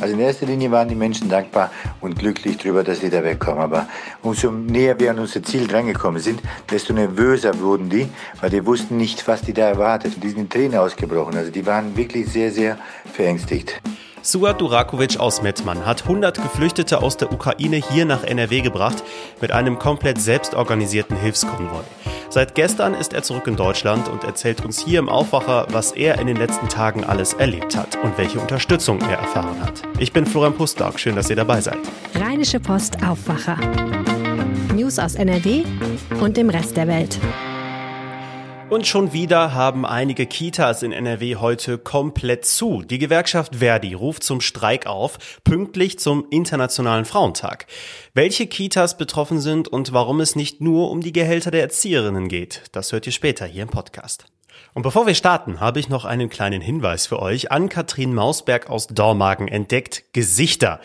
Also in erster Linie waren die Menschen dankbar und glücklich darüber, dass sie da wegkommen. Aber umso näher wir an unser Ziel drangekommen sind, desto nervöser wurden die, weil die wussten nicht, was die da erwartet. Die sind in Tränen ausgebrochen. Also die waren wirklich sehr, sehr verängstigt. Suat Durakovic aus Mettmann hat 100 Geflüchtete aus der Ukraine hier nach NRW gebracht mit einem komplett selbstorganisierten Hilfskonvoi. Seit gestern ist er zurück in Deutschland und erzählt uns hier im Aufwacher, was er in den letzten Tagen alles erlebt hat und welche Unterstützung er erfahren hat. Ich bin Florian Pustlauk, schön, dass ihr dabei seid. Rheinische Post Aufwacher. News aus NRW und dem Rest der Welt. Und schon wieder haben einige Kitas in NRW heute komplett zu. Die Gewerkschaft Verdi ruft zum Streik auf, pünktlich zum Internationalen Frauentag. Welche Kitas betroffen sind und warum es nicht nur um die Gehälter der Erzieherinnen geht, das hört ihr später hier im Podcast. Und bevor wir starten, habe ich noch einen kleinen Hinweis für euch. An Katrin Mausberg aus Dormagen entdeckt Gesichter.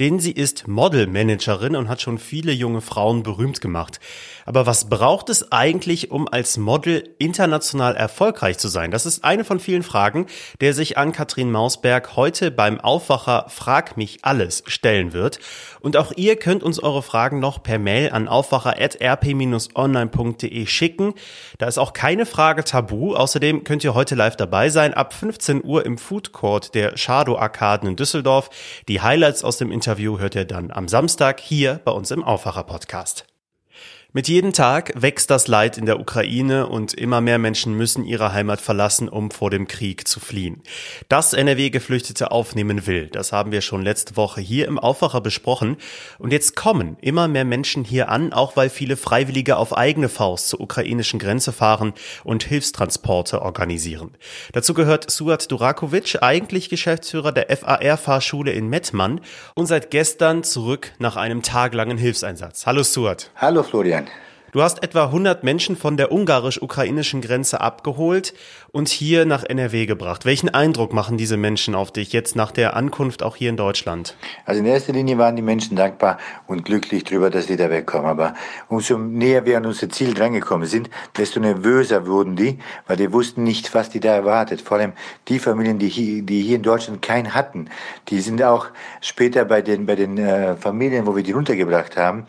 Denn sie ist Modelmanagerin und hat schon viele junge Frauen berühmt gemacht. Aber was braucht es eigentlich, um als Model international erfolgreich zu sein? Das ist eine von vielen Fragen, der sich an Katrin Mausberg heute beim Aufwacher Frag mich alles stellen wird. Und auch ihr könnt uns eure Fragen noch per Mail an aufwacher.rp-online.de schicken. Da ist auch keine Frage tabu, außer Außerdem könnt ihr heute live dabei sein, ab 15 Uhr im Food Court der Shadow Arkaden in Düsseldorf. Die Highlights aus dem Interview hört ihr dann am Samstag hier bei uns im Aufwacher Podcast. Mit jedem Tag wächst das Leid in der Ukraine und immer mehr Menschen müssen ihre Heimat verlassen, um vor dem Krieg zu fliehen. Dass NRW Geflüchtete aufnehmen will, das haben wir schon letzte Woche hier im Aufwacher besprochen. Und jetzt kommen immer mehr Menschen hier an, auch weil viele Freiwillige auf eigene Faust zur ukrainischen Grenze fahren und Hilfstransporte organisieren. Dazu gehört Suat Durakovic, eigentlich Geschäftsführer der FAR-Fahrschule in Mettmann und seit gestern zurück nach einem taglangen Hilfseinsatz. Hallo Suat. Hallo Florian. Du hast etwa 100 Menschen von der ungarisch-ukrainischen Grenze abgeholt und hier nach NRW gebracht. Welchen Eindruck machen diese Menschen auf dich jetzt nach der Ankunft auch hier in Deutschland? Also in erster Linie waren die Menschen dankbar und glücklich darüber, dass sie da wegkommen. Aber umso näher wir an unser Ziel drangekommen sind, desto nervöser wurden die, weil die wussten nicht, was die da erwartet. Vor allem die Familien, die hier, die hier in Deutschland keinen hatten, die sind auch später bei den, bei den äh, Familien, wo wir die runtergebracht haben,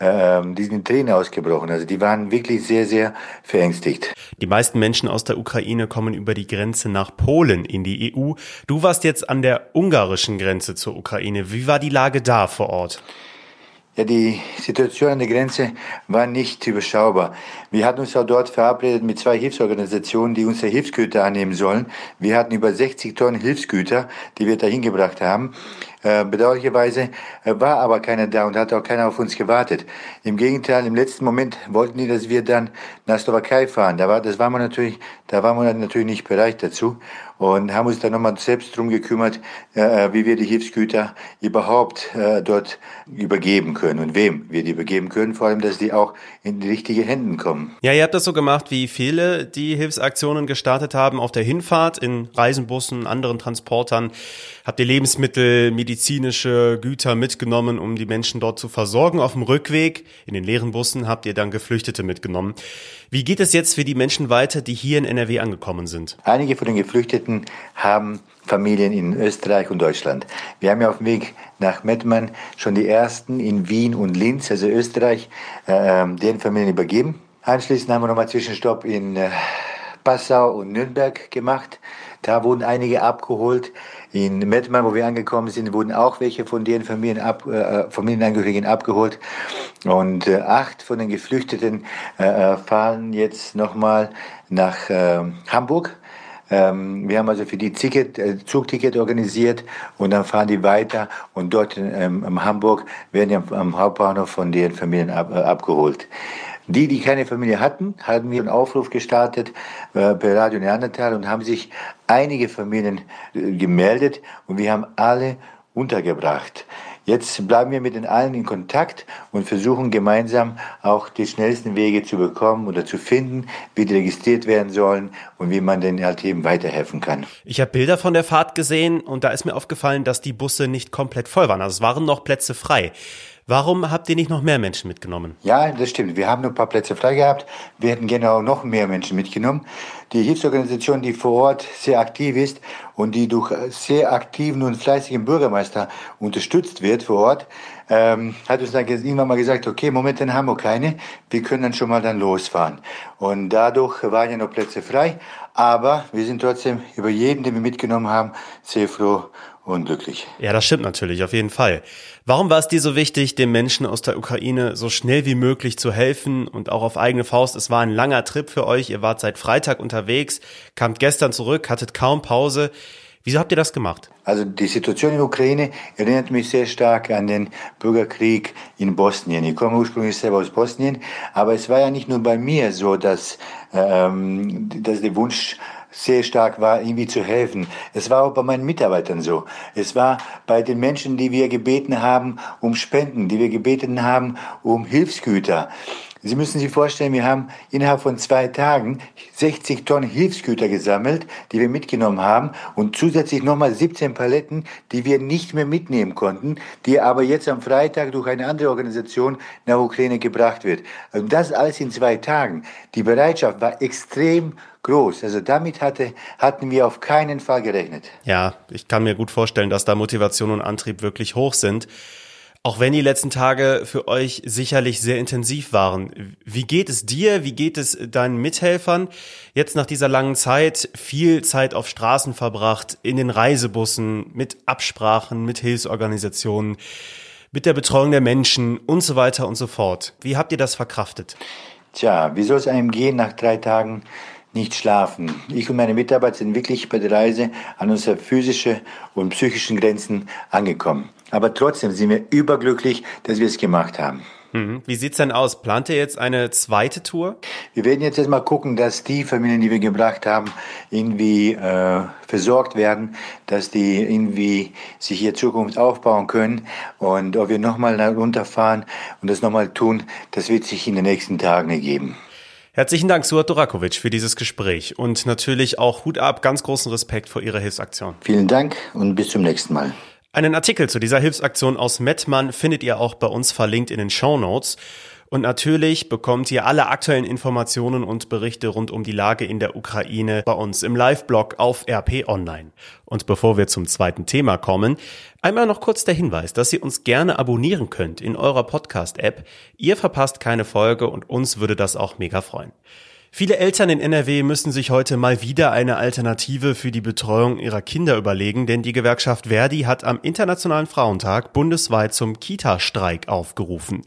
ähm, die sind in Tränen ausgebrochen. Also die waren wirklich sehr, sehr verängstigt. Die meisten Menschen aus der Ukraine kommen über die Grenze nach Polen in die EU. Du warst jetzt an der ungarischen Grenze zur Ukraine. Wie war die Lage da vor Ort? Ja, die Situation an der Grenze war nicht überschaubar. Wir hatten uns auch dort verabredet mit zwei Hilfsorganisationen, die unsere Hilfsgüter annehmen sollen. Wir hatten über 60 Tonnen Hilfsgüter, die wir dahin gebracht haben. Äh, bedauerlicherweise äh, war aber keiner da und hat auch keiner auf uns gewartet. Im Gegenteil, im letzten Moment wollten die, dass wir dann nach Slowakei fahren. Da war, das war man natürlich, da war man natürlich nicht bereit dazu und haben uns dann nochmal selbst drum gekümmert, äh, wie wir die Hilfsgüter überhaupt äh, dort übergeben können und wem wir die übergeben können. Vor allem, dass die auch in die richtige Händen kommen. Ja, ihr habt das so gemacht, wie viele die Hilfsaktionen gestartet haben auf der Hinfahrt in Reisenbussen, anderen Transportern. Habt ihr Lebensmittel, Medizin medizinische Güter mitgenommen, um die Menschen dort zu versorgen. Auf dem Rückweg in den leeren Bussen habt ihr dann Geflüchtete mitgenommen. Wie geht es jetzt für die Menschen weiter, die hier in NRW angekommen sind? Einige von den Geflüchteten haben Familien in Österreich und Deutschland. Wir haben ja auf dem Weg nach Mettmann schon die ersten in Wien und Linz, also Österreich, äh, deren Familien übergeben. Anschließend haben wir nochmal Zwischenstopp in äh, Passau und Nürnberg gemacht. Da wurden einige abgeholt. In Mettmann, wo wir angekommen sind, wurden auch welche von deren Familien ab, äh, Familienangehörigen abgeholt. Und äh, acht von den Geflüchteten äh, äh fahren jetzt nochmal nach äh, Hamburg. Ähm, wir haben also für die Ticket, äh, Zugticket organisiert und dann fahren die weiter und dort ähm, in Hamburg werden die am, am Hauptbahnhof von deren Familien ab, äh, abgeholt. Die, die keine Familie hatten, haben wir einen Aufruf gestartet äh, per Radio Neandertal und haben sich einige Familien äh, gemeldet und wir haben alle untergebracht. Jetzt bleiben wir mit den allen in Kontakt und versuchen gemeinsam auch die schnellsten Wege zu bekommen oder zu finden, wie die registriert werden sollen und wie man denen halt eben weiterhelfen kann. Ich habe Bilder von der Fahrt gesehen und da ist mir aufgefallen, dass die Busse nicht komplett voll waren. Also es waren noch Plätze frei. Warum habt ihr nicht noch mehr Menschen mitgenommen? Ja, das stimmt. Wir haben nur ein paar Plätze frei gehabt. Wir hätten gerne auch noch mehr Menschen mitgenommen. Die Hilfsorganisation, die vor Ort sehr aktiv ist und die durch sehr aktiven und fleißigen Bürgermeister unterstützt wird vor Ort, ähm, hat uns dann irgendwann mal gesagt, okay, momentan haben wir keine, wir können dann schon mal dann losfahren. Und dadurch waren ja noch Plätze frei, aber wir sind trotzdem über jeden, den wir mitgenommen haben, sehr froh unglücklich. Ja, das stimmt natürlich, auf jeden Fall. Warum war es dir so wichtig, den Menschen aus der Ukraine so schnell wie möglich zu helfen und auch auf eigene Faust? Es war ein langer Trip für euch. Ihr wart seit Freitag unterwegs, kamt gestern zurück, hattet kaum Pause. Wieso habt ihr das gemacht? Also die Situation in der Ukraine erinnert mich sehr stark an den Bürgerkrieg in Bosnien. Ich komme ursprünglich selber aus Bosnien, aber es war ja nicht nur bei mir so, dass, ähm, dass der Wunsch sehr stark war, irgendwie zu helfen. Es war auch bei meinen Mitarbeitern so. Es war bei den Menschen, die wir gebeten haben um Spenden, die wir gebeten haben um Hilfsgüter. Sie müssen sich vorstellen, wir haben innerhalb von zwei Tagen 60 Tonnen Hilfsgüter gesammelt, die wir mitgenommen haben und zusätzlich nochmal 17 Paletten, die wir nicht mehr mitnehmen konnten, die aber jetzt am Freitag durch eine andere Organisation nach Ukraine gebracht wird. Und das alles in zwei Tagen. Die Bereitschaft war extrem groß. Also damit hatte, hatten wir auf keinen Fall gerechnet. Ja, ich kann mir gut vorstellen, dass da Motivation und Antrieb wirklich hoch sind. Auch wenn die letzten Tage für euch sicherlich sehr intensiv waren. Wie geht es dir? Wie geht es deinen Mithelfern? Jetzt nach dieser langen Zeit viel Zeit auf Straßen verbracht, in den Reisebussen, mit Absprachen, mit Hilfsorganisationen, mit der Betreuung der Menschen und so weiter und so fort. Wie habt ihr das verkraftet? Tja, wie soll es einem gehen nach drei Tagen nicht schlafen. Ich und meine Mitarbeiter sind wirklich bei der Reise an unsere physische und psychischen Grenzen angekommen. Aber trotzdem sind wir überglücklich, dass wir es gemacht haben. Mhm. Wie sieht's denn aus? Plant ihr jetzt eine zweite Tour? Wir werden jetzt erstmal gucken, dass die Familien, die wir gebracht haben, irgendwie äh, versorgt werden, dass die irgendwie sich hier Zukunft aufbauen können. Und ob wir nochmal runterfahren und das nochmal tun, das wird sich in den nächsten Tagen ergeben. Herzlichen Dank, Suat Dorakovic, für dieses Gespräch und natürlich auch Hut ab, ganz großen Respekt vor Ihrer Hilfsaktion. Vielen Dank und bis zum nächsten Mal. Einen Artikel zu dieser Hilfsaktion aus Mettmann findet ihr auch bei uns verlinkt in den Show Notes. Und natürlich bekommt ihr alle aktuellen Informationen und Berichte rund um die Lage in der Ukraine bei uns im Live-Blog auf RP Online. Und bevor wir zum zweiten Thema kommen, einmal noch kurz der Hinweis, dass ihr uns gerne abonnieren könnt in eurer Podcast-App. Ihr verpasst keine Folge und uns würde das auch mega freuen. Viele Eltern in NRW müssen sich heute mal wieder eine Alternative für die Betreuung ihrer Kinder überlegen, denn die Gewerkschaft Verdi hat am Internationalen Frauentag bundesweit zum Kita-Streik aufgerufen.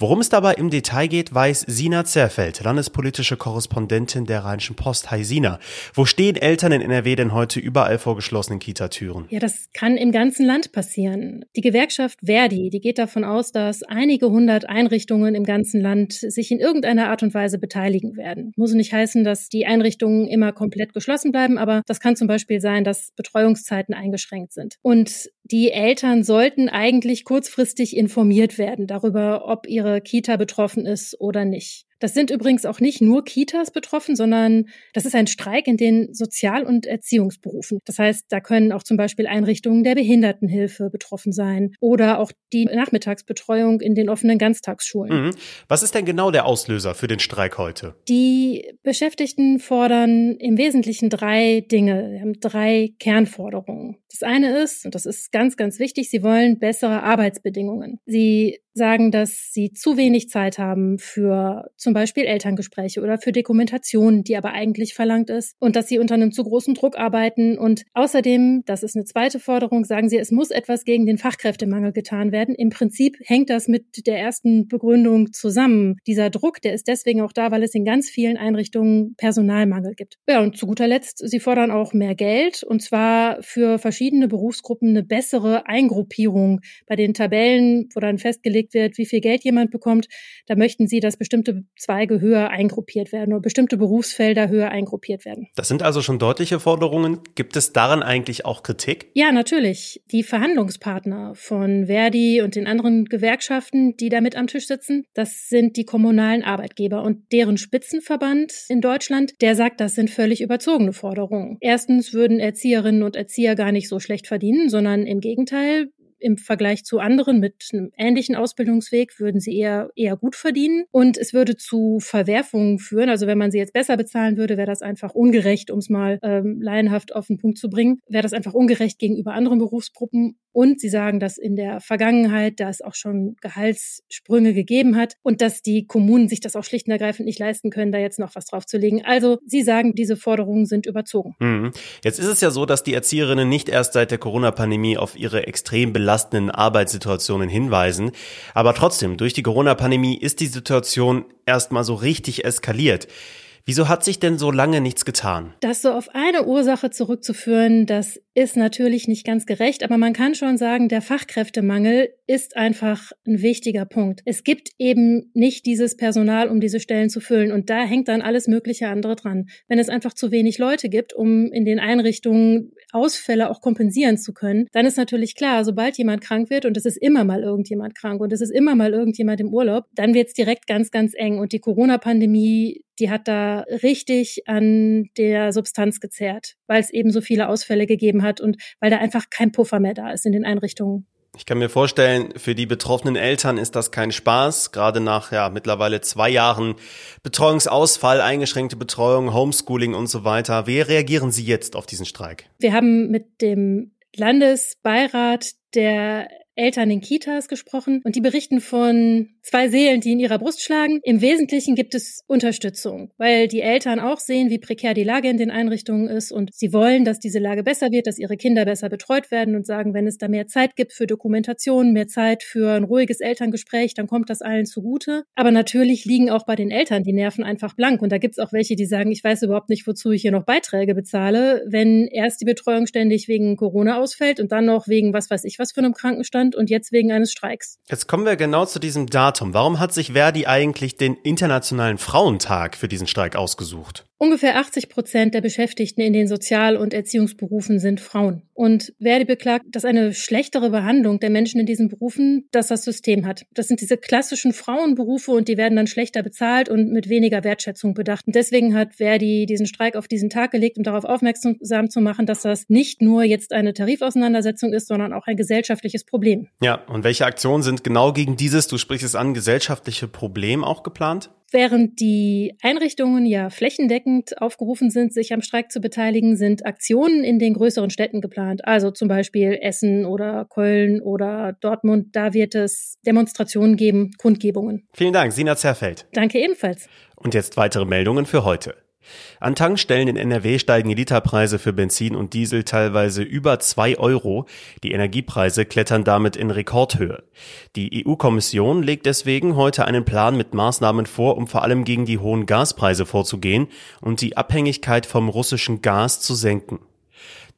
Worum es dabei im Detail geht, weiß Sina Zerfeld, landespolitische Korrespondentin der Rheinischen Post. Hi Sina, wo stehen Eltern in NRW denn heute überall vor geschlossenen Kitatüren? Ja, das kann im ganzen Land passieren. Die Gewerkschaft Verdi, die geht davon aus, dass einige hundert Einrichtungen im ganzen Land sich in irgendeiner Art und Weise beteiligen werden. Muss nicht heißen, dass die Einrichtungen immer komplett geschlossen bleiben, aber das kann zum Beispiel sein, dass Betreuungszeiten eingeschränkt sind. Und die Eltern sollten eigentlich kurzfristig informiert werden darüber, ob ihre Kita betroffen ist oder nicht. Das sind übrigens auch nicht nur Kitas betroffen, sondern das ist ein Streik in den Sozial- und Erziehungsberufen. Das heißt, da können auch zum Beispiel Einrichtungen der Behindertenhilfe betroffen sein oder auch die Nachmittagsbetreuung in den offenen Ganztagsschulen. Mhm. Was ist denn genau der Auslöser für den Streik heute? Die Beschäftigten fordern im Wesentlichen drei Dinge. Sie haben drei Kernforderungen. Das eine ist, und das ist ganz, ganz wichtig, sie wollen bessere Arbeitsbedingungen. Sie sagen, dass sie zu wenig Zeit haben für zum Beispiel Elterngespräche oder für Dokumentation, die aber eigentlich verlangt ist und dass sie unter einem zu großen Druck arbeiten. Und außerdem, das ist eine zweite Forderung, sagen sie, es muss etwas gegen den Fachkräftemangel getan werden. Im Prinzip hängt das mit der ersten Begründung zusammen. Dieser Druck, der ist deswegen auch da, weil es in ganz vielen Einrichtungen Personalmangel gibt. Ja, und zu guter Letzt, sie fordern auch mehr Geld und zwar für verschiedene Berufsgruppen eine bessere Eingruppierung bei den Tabellen, wo dann festgelegt festgelegt wird, wie viel Geld jemand bekommt, da möchten Sie, dass bestimmte Zweige höher eingruppiert werden oder bestimmte Berufsfelder höher eingruppiert werden. Das sind also schon deutliche Forderungen. Gibt es daran eigentlich auch Kritik? Ja, natürlich. Die Verhandlungspartner von Verdi und den anderen Gewerkschaften, die da mit am Tisch sitzen, das sind die kommunalen Arbeitgeber und deren Spitzenverband in Deutschland, der sagt, das sind völlig überzogene Forderungen. Erstens würden Erzieherinnen und Erzieher gar nicht so schlecht verdienen, sondern im Gegenteil, im Vergleich zu anderen mit einem ähnlichen Ausbildungsweg würden sie eher, eher gut verdienen. Und es würde zu Verwerfungen führen. Also wenn man sie jetzt besser bezahlen würde, wäre das einfach ungerecht, um es mal ähm, laienhaft auf den Punkt zu bringen, wäre das einfach ungerecht gegenüber anderen Berufsgruppen. Und sie sagen, dass in der Vergangenheit, da es auch schon Gehaltssprünge gegeben hat und dass die Kommunen sich das auch schlicht und ergreifend nicht leisten können, da jetzt noch was draufzulegen. Also sie sagen, diese Forderungen sind überzogen. Mhm. Jetzt ist es ja so, dass die Erzieherinnen nicht erst seit der Corona-Pandemie auf ihre extrem belastenden Arbeitssituationen hinweisen. Aber trotzdem, durch die Corona-Pandemie ist die Situation erstmal so richtig eskaliert. Wieso hat sich denn so lange nichts getan? Das so auf eine Ursache zurückzuführen, das ist natürlich nicht ganz gerecht, aber man kann schon sagen, der Fachkräftemangel ist einfach ein wichtiger Punkt. Es gibt eben nicht dieses Personal, um diese Stellen zu füllen und da hängt dann alles mögliche andere dran. Wenn es einfach zu wenig Leute gibt, um in den Einrichtungen Ausfälle auch kompensieren zu können, dann ist natürlich klar, sobald jemand krank wird und es ist immer mal irgendjemand krank und es ist immer mal irgendjemand im Urlaub, dann wird es direkt ganz, ganz eng und die Corona-Pandemie die hat da richtig an der Substanz gezerrt, weil es eben so viele Ausfälle gegeben hat und weil da einfach kein Puffer mehr da ist in den Einrichtungen. Ich kann mir vorstellen, für die betroffenen Eltern ist das kein Spaß, gerade nach ja mittlerweile zwei Jahren Betreuungsausfall, eingeschränkte Betreuung, Homeschooling und so weiter. Wie reagieren Sie jetzt auf diesen Streik? Wir haben mit dem Landesbeirat der Eltern in Kitas gesprochen und die berichten von zwei Seelen, die in ihrer Brust schlagen. Im Wesentlichen gibt es Unterstützung, weil die Eltern auch sehen, wie prekär die Lage in den Einrichtungen ist und sie wollen, dass diese Lage besser wird, dass ihre Kinder besser betreut werden und sagen, wenn es da mehr Zeit gibt für Dokumentation, mehr Zeit für ein ruhiges Elterngespräch, dann kommt das allen zugute. Aber natürlich liegen auch bei den Eltern die Nerven einfach blank und da gibt es auch welche, die sagen, ich weiß überhaupt nicht, wozu ich hier noch Beiträge bezahle, wenn erst die Betreuung ständig wegen Corona ausfällt und dann noch wegen was weiß ich was für einem Krankenstand sind und jetzt wegen eines Streiks. Jetzt kommen wir genau zu diesem Datum. Warum hat sich Verdi eigentlich den Internationalen Frauentag für diesen Streik ausgesucht? Ungefähr 80 Prozent der Beschäftigten in den Sozial- und Erziehungsberufen sind Frauen. Und Verdi beklagt, dass eine schlechtere Behandlung der Menschen in diesen Berufen, dass das System hat. Das sind diese klassischen Frauenberufe und die werden dann schlechter bezahlt und mit weniger Wertschätzung bedacht. Und deswegen hat Verdi diesen Streik auf diesen Tag gelegt, um darauf aufmerksam zu machen, dass das nicht nur jetzt eine Tarifauseinandersetzung ist, sondern auch ein gesellschaftliches Problem. Ja, und welche Aktionen sind genau gegen dieses, du sprichst es an, gesellschaftliche Problem auch geplant? Während die Einrichtungen ja flächendeckend aufgerufen sind, sich am Streik zu beteiligen, sind Aktionen in den größeren Städten geplant. Also zum Beispiel Essen oder Köln oder Dortmund. Da wird es Demonstrationen geben, Kundgebungen. Vielen Dank, Sina Zerfeld. Danke ebenfalls. Und jetzt weitere Meldungen für heute. An Tankstellen in NRW steigen die Literpreise für Benzin und Diesel teilweise über zwei Euro. Die Energiepreise klettern damit in Rekordhöhe. Die EU-Kommission legt deswegen heute einen Plan mit Maßnahmen vor, um vor allem gegen die hohen Gaspreise vorzugehen und die Abhängigkeit vom russischen Gas zu senken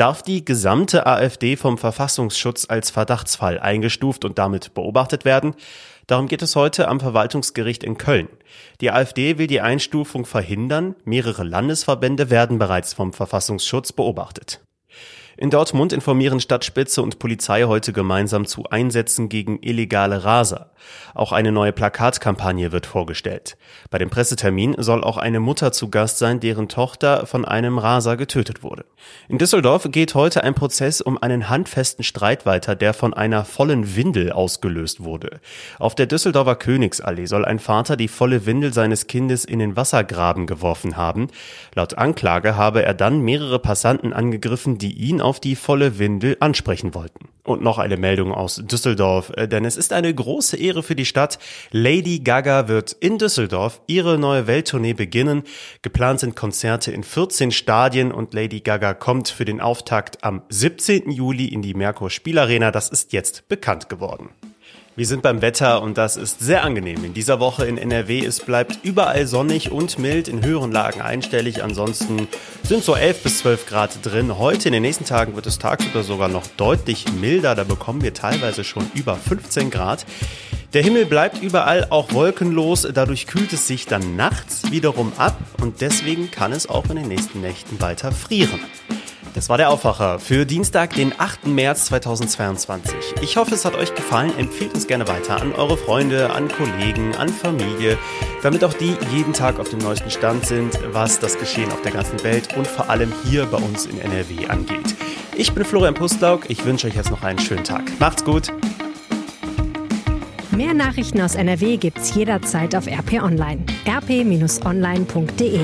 darf die gesamte AfD vom Verfassungsschutz als Verdachtsfall eingestuft und damit beobachtet werden. Darum geht es heute am Verwaltungsgericht in Köln. Die AfD will die Einstufung verhindern. Mehrere Landesverbände werden bereits vom Verfassungsschutz beobachtet. In Dortmund informieren Stadtspitze und Polizei heute gemeinsam zu Einsätzen gegen illegale Raser. Auch eine neue Plakatkampagne wird vorgestellt. Bei dem Pressetermin soll auch eine Mutter zu Gast sein, deren Tochter von einem Raser getötet wurde. In Düsseldorf geht heute ein Prozess um einen handfesten Streit weiter, der von einer vollen Windel ausgelöst wurde. Auf der Düsseldorfer Königsallee soll ein Vater die volle Windel seines Kindes in den Wassergraben geworfen haben. Laut Anklage habe er dann mehrere Passanten angegriffen, die ihn auf die volle Windel ansprechen wollten. Und noch eine Meldung aus Düsseldorf, äh, denn es ist eine große Ehre für die Stadt. Lady Gaga wird in Düsseldorf ihre neue Welttournee beginnen. Geplant sind Konzerte in 14 Stadien und Lady Gaga kommt für den Auftakt am 17. Juli in die Merkur Spielarena. Das ist jetzt bekannt geworden. Wir sind beim Wetter und das ist sehr angenehm. In dieser Woche in NRW, es bleibt überall sonnig und mild, in höheren Lagen einstellig. Ansonsten sind so 11 bis 12 Grad drin. Heute in den nächsten Tagen wird es tagsüber sogar noch deutlich milder. Da bekommen wir teilweise schon über 15 Grad. Der Himmel bleibt überall auch wolkenlos, dadurch kühlt es sich dann nachts wiederum ab und deswegen kann es auch in den nächsten Nächten weiter frieren. Das war der Aufwacher für Dienstag, den 8. März 2022. Ich hoffe, es hat euch gefallen. Empfehlt uns gerne weiter an eure Freunde, an Kollegen, an Familie, damit auch die jeden Tag auf dem neuesten Stand sind, was das Geschehen auf der ganzen Welt und vor allem hier bei uns in NRW angeht. Ich bin Florian Pustlauk. Ich wünsche euch jetzt noch einen schönen Tag. Macht's gut. Mehr Nachrichten aus NRW gibt's jederzeit auf RP Online. rp-online.de